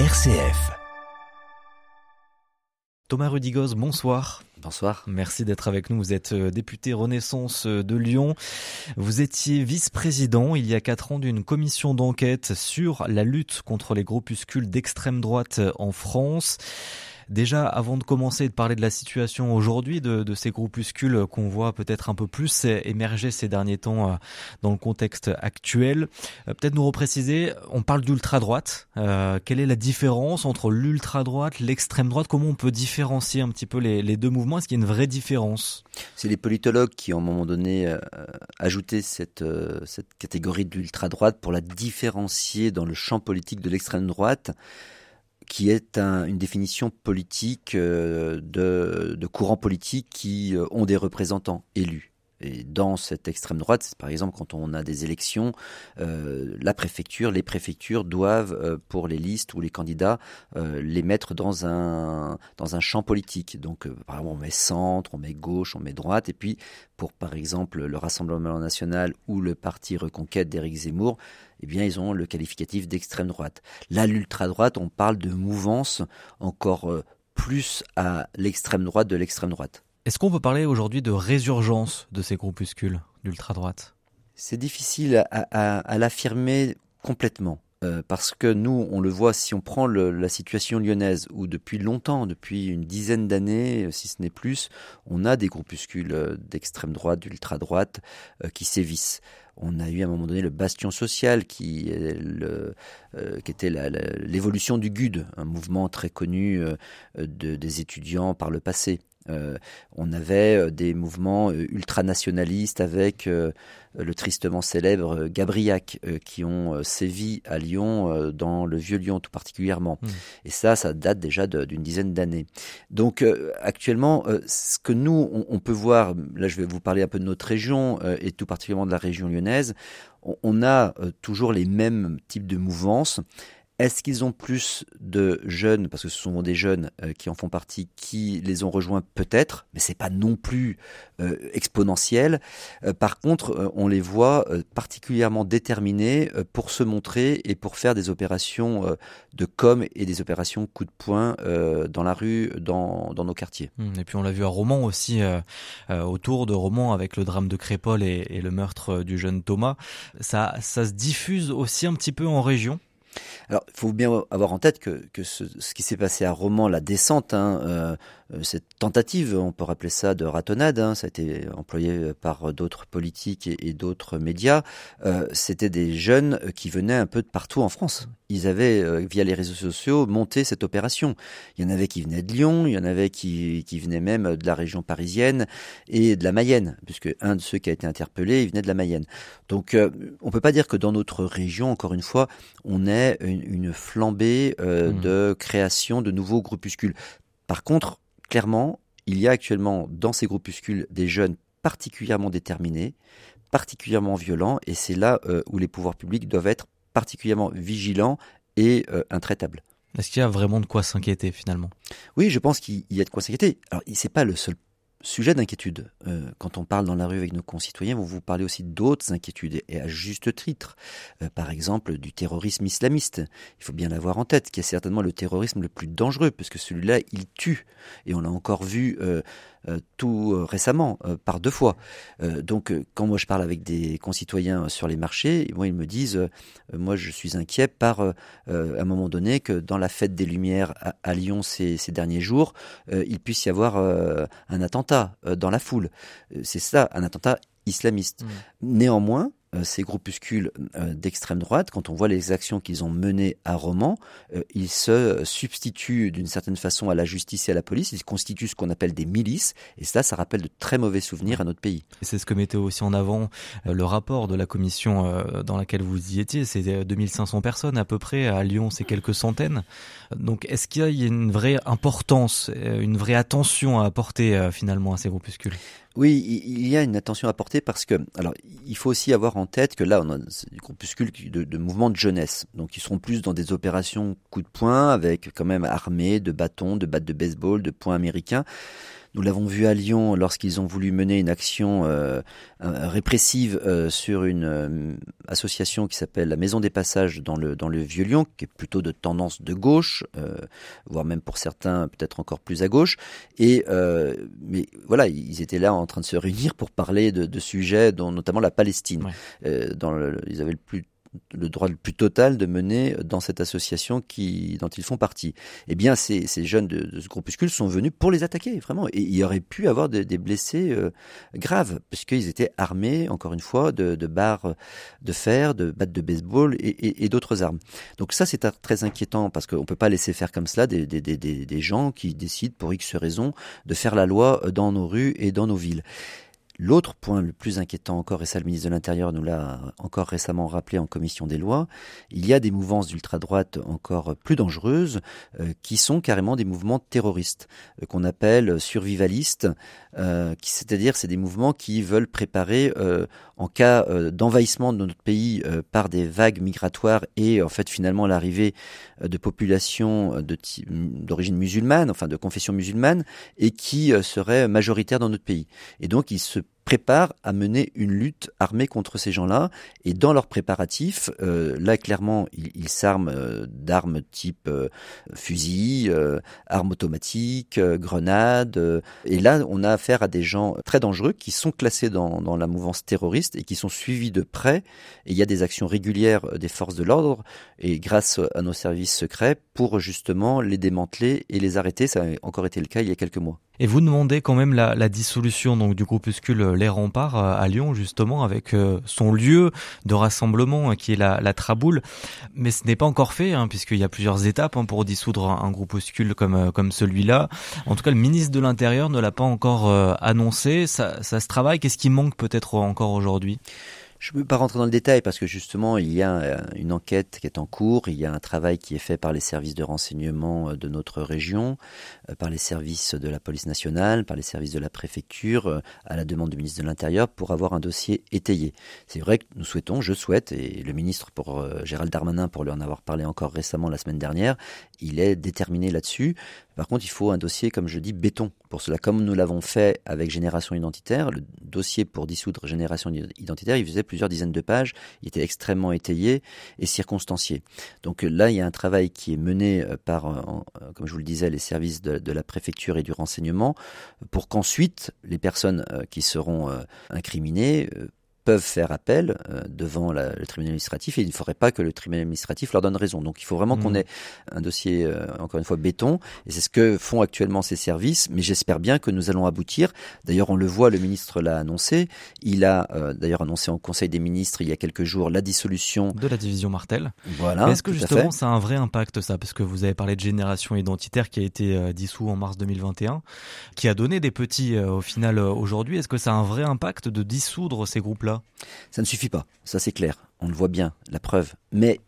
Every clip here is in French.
RCF. Thomas Rudigos, bonsoir. Bonsoir. Merci d'être avec nous. Vous êtes euh, député Renaissance euh, de Lyon. Vous étiez vice-président il y a quatre ans d'une commission d'enquête sur la lutte contre les groupuscules d'extrême droite en France. Déjà, avant de commencer de parler de la situation aujourd'hui de, ces groupuscules qu'on voit peut-être un peu plus émerger ces derniers temps euh, dans le contexte actuel, euh, peut-être nous repréciser, on parle d'ultra-droite. Euh, quelle est la différence entre l'ultra-droite, l'extrême droite Comment on peut différencier un petit peu les, deux mouvements Est-ce qu'il y a une vraie différence? C'est les politologues qui, à un moment donné, euh, ajouté cette, cette catégorie d'ultra-droite pour la différencier dans le champ politique de l'extrême droite qui est une définition politique euh, de, de courants politiques qui euh, ont des représentants élus. Et dans cette extrême droite, par exemple, quand on a des élections, euh, la préfecture, les préfectures doivent, pour les listes ou les candidats, les mettre dans un, dans un champ politique. Donc, par exemple, on met centre, on met gauche, on met droite. Et puis, pour, par exemple, le Rassemblement national ou le parti Reconquête d'Éric Zemmour, eh bien, ils ont le qualificatif d'extrême droite. Là, l'ultra-droite, on parle de mouvance encore euh, plus à l'extrême droite de l'extrême droite. Est-ce qu'on peut parler aujourd'hui de résurgence de ces groupuscules d'ultra-droite? C'est difficile à, l'affirmer complètement. Euh, parce que nous, on le voit, si on prend la situation lyonnaise, où depuis longtemps, depuis une dizaine d'années, si ce n'est plus, on a des groupuscules euh, d'extrême droite, d'ultra droite, qui sévissent. On a eu à un moment donné le bastion social qui, euh, était l'évolution du GUD, un mouvement très connu euh, de, des étudiants par le passé. Euh, on avait euh, des mouvements euh, ultranationalistes avec le tristement célèbre Gabriac qui ont sévi à Lyon, dans le vieux Lyon tout particulièrement. Mmh. Et ça, ça date déjà d'une dizaine d'années. Donc actuellement, ce que nous, on, peut voir, là je vais vous parler un peu de notre région et tout particulièrement de la région lyonnaise, on a toujours les mêmes types de mouvances. Est-ce qu'ils ont plus de jeunes, parce que ce sont des jeunes euh, qui en font partie, qui les ont rejoints peut-être, mais c'est pas non plus euh, exponentiel. Euh, par contre, on les voit particulièrement déterminés pour se montrer et pour faire des opérations de com et des opérations coup de poing dans la rue, dans, nos quartiers. Mmh, et puis on l'a vu à Romans aussi, autour de Romans avec le drame de Crépol et, le meurtre du jeune Thomas. Ça se diffuse aussi un petit peu en région? Alors, il faut bien avoir en tête que, ce, qui s'est passé à Romans, la descente, hein, euh, cette tentative, on peut rappeler ça de ratonnade, hein, ça a été employé par d'autres politiques et, d'autres médias, euh, c'était des jeunes qui venaient un peu de partout en France. Ils avaient, euh, via les réseaux sociaux, monté cette opération. Il y en avait qui venaient de Lyon, il y en avait qui, qui venaient même de la région parisienne et de la Mayenne, puisque un de ceux qui a été interpellé, il venait de la Mayenne. Donc, on peut pas dire que dans notre région, encore une fois, on ait une, une flambée mmh. de création de nouveaux groupuscules. Par contre, clairement, il y a actuellement dans ces groupuscules des jeunes particulièrement déterminés, particulièrement violents, et c'est là euh, où les pouvoirs publics doivent être particulièrement vigilants et euh, intraitables. Est-ce qu'il y a vraiment de quoi s'inquiéter finalement? Oui, je pense qu'il y a de quoi s'inquiéter. Alors, c'est pas le seul sujet d'inquiétude. Euh, quand on parle dans la rue avec nos concitoyens, vous vous parlez aussi d'autres inquiétudes, et à juste titre. Euh, par exemple, du terrorisme islamiste. Il faut bien l'avoir en tête, qui est certainement le terrorisme le plus dangereux, parce que celui-là, il tue. Et on l'a encore vu euh, tout euh, récemment, euh, par deux fois. donc, quand moi je parle avec des concitoyens sur les marchés, moi ils me disent, moi je suis inquiet par, à un moment donné, que dans la fête des Lumières à, Lyon ces, ces, derniers jours, il puisse y avoir un attentat dans la foule. C'est ça, un attentat islamiste. Mmh. Néanmoins, euh, ces groupuscules euh, d'extrême droite, quand on voit les actions qu'ils ont menées à Romans, euh, ils se substituent d'une certaine façon à la justice et à la police, ils constituent ce qu'on appelle des milices, et cela, ça rappelle de très mauvais souvenirs à notre pays. C'est ce que mettait aussi en avant le rapport de la commission dans laquelle vous y étiez, c'est 2500 personnes à peu près, à Lyon c'est quelques centaines. Donc est-ce qu'il y a une vraie importance, une vraie attention à apporter finalement à ces groupuscules? Oui, il y a une attention à porter parce que, alors, il faut aussi avoir en tête que là, on a des groupuscules de, mouvements de jeunesse. Donc, ils seront plus dans des opérations coup de poing avec quand même armés de bâtons, de battes de baseball, de poings américains. Nous l'avons vu à Lyon lorsqu'ils ont voulu mener une action euh, répressive euh, sur une euh, association qui s'appelle la Maison des Passages dans le, dans le Vieux-Lyon, qui est plutôt de tendance de gauche, voire même pour certains peut-être encore plus à gauche. Et mais voilà, ils étaient là en train de se réunir pour parler de, de sujets, dont notamment la Palestine. dans le, ils avaient le plus le droit le plus total de mener dans cette association qui, dont ils font partie. Eh bien, ces, ces jeunes de, ce groupuscule sont venus pour les attaquer, vraiment. Et il y aurait pu avoir des, des blessés euh, graves, puisqu'ils étaient armés, encore une fois, de, de barres de fer, de battes de baseball et, et, et d'autres armes. Donc ça, c'est très inquiétant, parce qu'on ne peut pas laisser faire comme cela des, des, des, des gens qui décident, pour X raisons, de faire la loi dans nos rues et dans nos villes. L'autre point le plus inquiétant encore, et ça le ministre de l'Intérieur nous l'a encore récemment rappelé en commission des lois, il y a des mouvances d'ultra-droite encore plus dangereuses euh, qui sont carrément des mouvements terroristes, euh, qu'on appelle survivalistes, euh, c'est-à-dire c'est des mouvements qui veulent préparer en cas d'envahissement de notre pays par des vagues migratoires et en fait finalement l'arrivée de populations d'origine musulmane, enfin de confession musulmane, et qui seraient majoritaires dans notre pays. Et donc ils se préparent à mener une lutte armée contre ces gens-là. Et dans leurs préparatifs, euh, là clairement, ils s'arment euh, d'armes type euh, fusil, euh, armes automatiques, grenades. et là, on a affaire à des gens très dangereux qui sont classés dans, dans, la mouvance terroriste et qui sont suivis de près. Et il y a des actions régulières des forces de l'ordre et grâce à nos services secrets pour justement les démanteler et les arrêter. Ça a encore été le cas il y a quelques mois. Et vous demandez quand même la, dissolution donc du groupuscule Les Remparts euh, à Lyon justement avec euh, son lieu de rassemblement euh, qui est la, la Traboule. Mais ce n'est pas encore fait hein, puisqu'il y a plusieurs étapes hein, pour dissoudre un, groupuscule comme comme celui-là. En tout cas, le ministre de l'Intérieur ne l'a pas encore annoncé. Ça, ça se travaille. Qu'est-ce qui manque peut-être encore aujourd'hui? Je ne peux pas rentrer dans le détail parce que justement, il y a euh, une enquête qui est en cours, il y a un travail qui est fait par les services de renseignement euh, de notre région, euh, par les services de la police nationale, par les services de la préfecture, à la demande du ministre de l'Intérieur pour avoir un dossier étayé. C'est vrai que nous souhaitons, je souhaite, et le ministre pour Gérald Darmanin, pour lui en avoir parlé encore récemment la semaine dernière, il est déterminé là-dessus. Par contre, il faut un dossier, comme je dis, béton. Pour cela, comme nous l'avons fait avec Génération Identitaire, le dossier pour dissoudre Génération Identitaire, il faisait plusieurs dizaines de pages, il était extrêmement étayé et circonstancié. Donc là, il y a un travail qui est mené euh, par, euh, comme je vous le disais, les services de, la préfecture et du renseignement, pour qu'ensuite, les personnes euh, qui seront incriminées peuvent faire appel euh, devant la, le tribunal administratif et il ne faudrait pas que le tribunal administratif leur donne raison. Donc il faut vraiment qu'on mmh. ait un dossier, euh, encore une fois, béton. Et c'est ce que font actuellement ces services. Mais j'espère bien que nous allons aboutir. D'ailleurs, on le voit, le ministre l'a annoncé. Il a euh, d'ailleurs annoncé en Conseil des ministres il y a quelques jours la dissolution de la division Martel. Voilà. Est-ce que justement ça a un vrai impact ça? Parce que vous avez parlé de génération identitaire qui a été dissous en mars 2021, qui a donné des petits au final aujourd'hui. Est-ce que ça a un vrai impact de dissoudre ces groupes-là? Ça ne suffit pas, ça c'est clair, on le voit bien, la preuve. Mais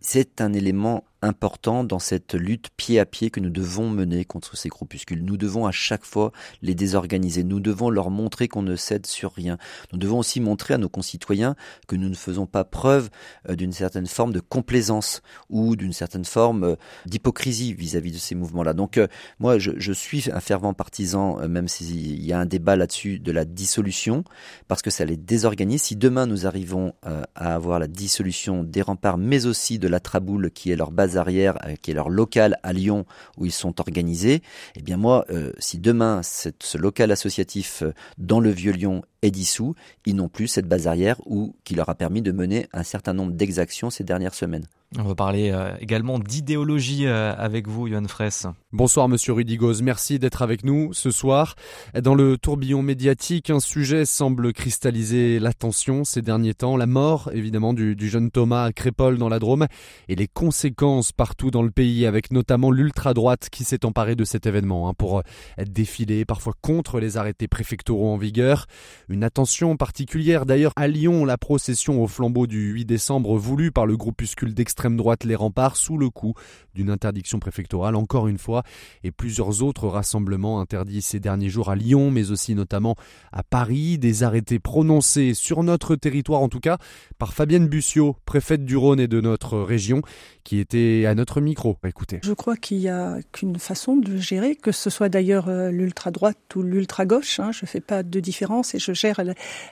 c'est un élément important dans cette lutte pied à pied que nous devons mener contre ces groupuscules. Nous devons à chaque fois les désorganiser. Nous devons leur montrer qu'on ne cède sur rien. Nous devons aussi montrer à nos concitoyens que nous ne faisons pas preuve euh, d'une certaine forme de complaisance ou d'une certaine forme euh, d'hypocrisie vis-à-vis de ces mouvements-là. Donc euh, moi, je, je, suis un fervent partisan, même s'il y a un débat là-dessus, de la dissolution, parce que ça les désorganise. Si demain nous arrivons à avoir la dissolution des remparts, mais aussi de la traboule qui est leur base arrière, euh, qui est leur local à Lyon où ils sont organisés, eh bien moi, euh, si demain ce local associatif euh, dans le vieux Lyon est dissous, ils n'ont plus cette base arrière ou qui leur a permis de mener un certain nombre d'exactions ces dernières semaines. On va parler euh, également d'idéologie euh, avec vous, Johan Fraisse. Bonsoir, monsieur Rudigoz. Merci d'être avec nous ce soir. Dans le tourbillon médiatique, un sujet semble cristalliser l'attention ces derniers temps. La mort, évidemment, du, jeune Thomas à Crépole dans la Drôme et les conséquences partout dans le pays, avec notamment l'ultra-droite qui s'est emparée de cet événement hein, pour défiler parfois contre les arrêtés préfectoraux en vigueur. Une attention particulière d'ailleurs à Lyon, la procession au flambeau du 8 décembre voulue par le groupuscule d'extrême droite Les Remparts sous le coup d'une interdiction préfectorale encore une fois et plusieurs autres rassemblements interdits ces derniers jours à Lyon mais aussi notamment à Paris, des arrêtés prononcés sur notre territoire en tout cas par Fabienne Bussiot, préfète du Rhône et de notre région qui était à notre micro. Écoutez. Je crois qu'il n'y a qu'une façon de gérer, que ce soit d'ailleurs euh, l'ultra-droite ou l'ultra-gauche. Hein. je ne fais pas de différence et je gère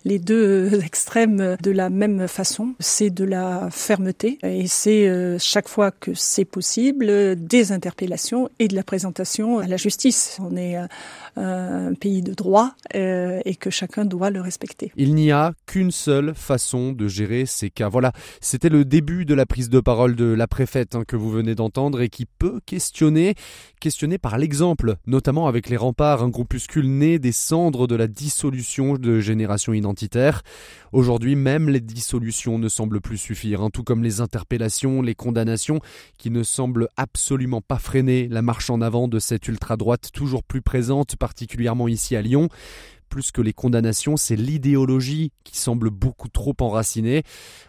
les deux extrêmes de la même façon. C'est de la fermeté et c'est euh, chaque fois que c'est possible des interpellations et de la présentation à la justice. On est euh, un pays de droit et que chacun doit le respecter. Il n'y a qu'une seule façon de gérer ces cas. Voilà, c'était le début de la prise de parole de la préfète hein, que vous venez d'entendre et qui peut questionner, questionner par l'exemple, notamment avec les remparts, un groupuscule né des cendres de la dissolution de générations identitaires. Aujourd'hui, même les dissolutions ne semblent plus suffire, hein, tout comme les interpellations, les condamnations, qui ne semblent absolument pas freiner la marche en avant de cette ultra-droite toujours plus présente, particulièrement ici à Lyon plus que les condamnations, c'est l'idéologie qui semble beaucoup trop enracinée.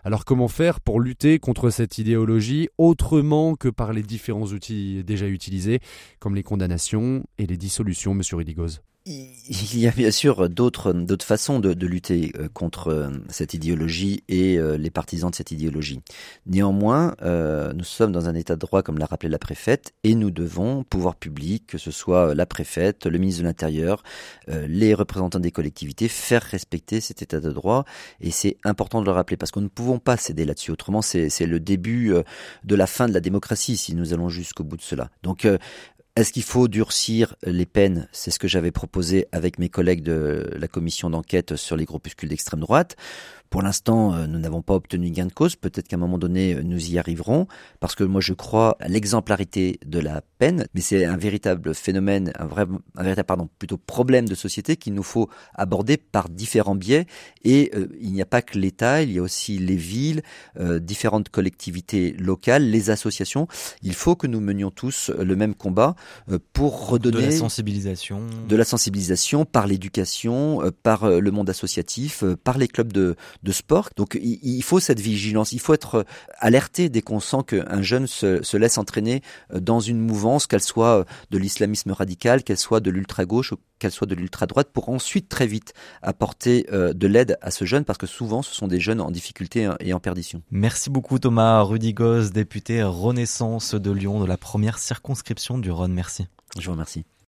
Alors comment faire pour lutter contre cette idéologie autrement que par les différents outils déjà utilisés, comme les condamnations et les dissolutions, monsieur Ridigoz il y a bien sûr d'autres d'autres façons de, de, lutter euh, contre euh, cette idéologie et euh, les partisans de cette idéologie. Néanmoins, nous sommes dans un état de droit, comme l'a rappelé la préfète, et nous devons, pouvoir public, que ce soit la préfète, le ministre de l'Intérieur, les représentants des collectivités, faire respecter cet état de droit. Et c'est important de le rappeler parce que nous ne pouvons pas céder là-dessus. Autrement, c'est le début de la fin de la démocratie si nous allons jusqu'au bout de cela. Donc, est-ce qu'il faut durcir les peines? C'est ce que j'avais proposé avec mes collègues de la commission d'enquête sur les groupuscules d'extrême droite. Pour l'instant, euh, nous n'avons pas obtenu gain de cause. Peut-être qu'à un moment donné, euh, nous y arriverons, parce que moi, je crois à l'exemplarité de la peine, mais c'est un véritable phénomène, un vrai, un véritable, pardon, plutôt problème de société qu'il nous faut aborder par différents biais. Et euh, il n'y a pas que l'État, il y a aussi les villes, différentes collectivités locales, les associations. Il faut que nous menions tous le même combat pour redonner de la sensibilisation, de la sensibilisation par l'éducation, par le monde associatif, par les clubs de de sport. Donc il, faut cette vigilance, il faut être euh, alerté dès qu'on sent qu'un jeune se, laisse entraîner euh, dans une mouvance, qu'elle soit euh, de l'islamisme radical, qu'elle soit de l'ultra-gauche, qu'elle soit de l'ultra-droite, pour ensuite très vite apporter de l'aide à ce jeune, parce que souvent ce sont des jeunes en difficulté hein, et en perdition. Merci beaucoup Thomas Rudigos, député Renaissance de Lyon de la première circonscription du Rhône. Merci. Je vous remercie.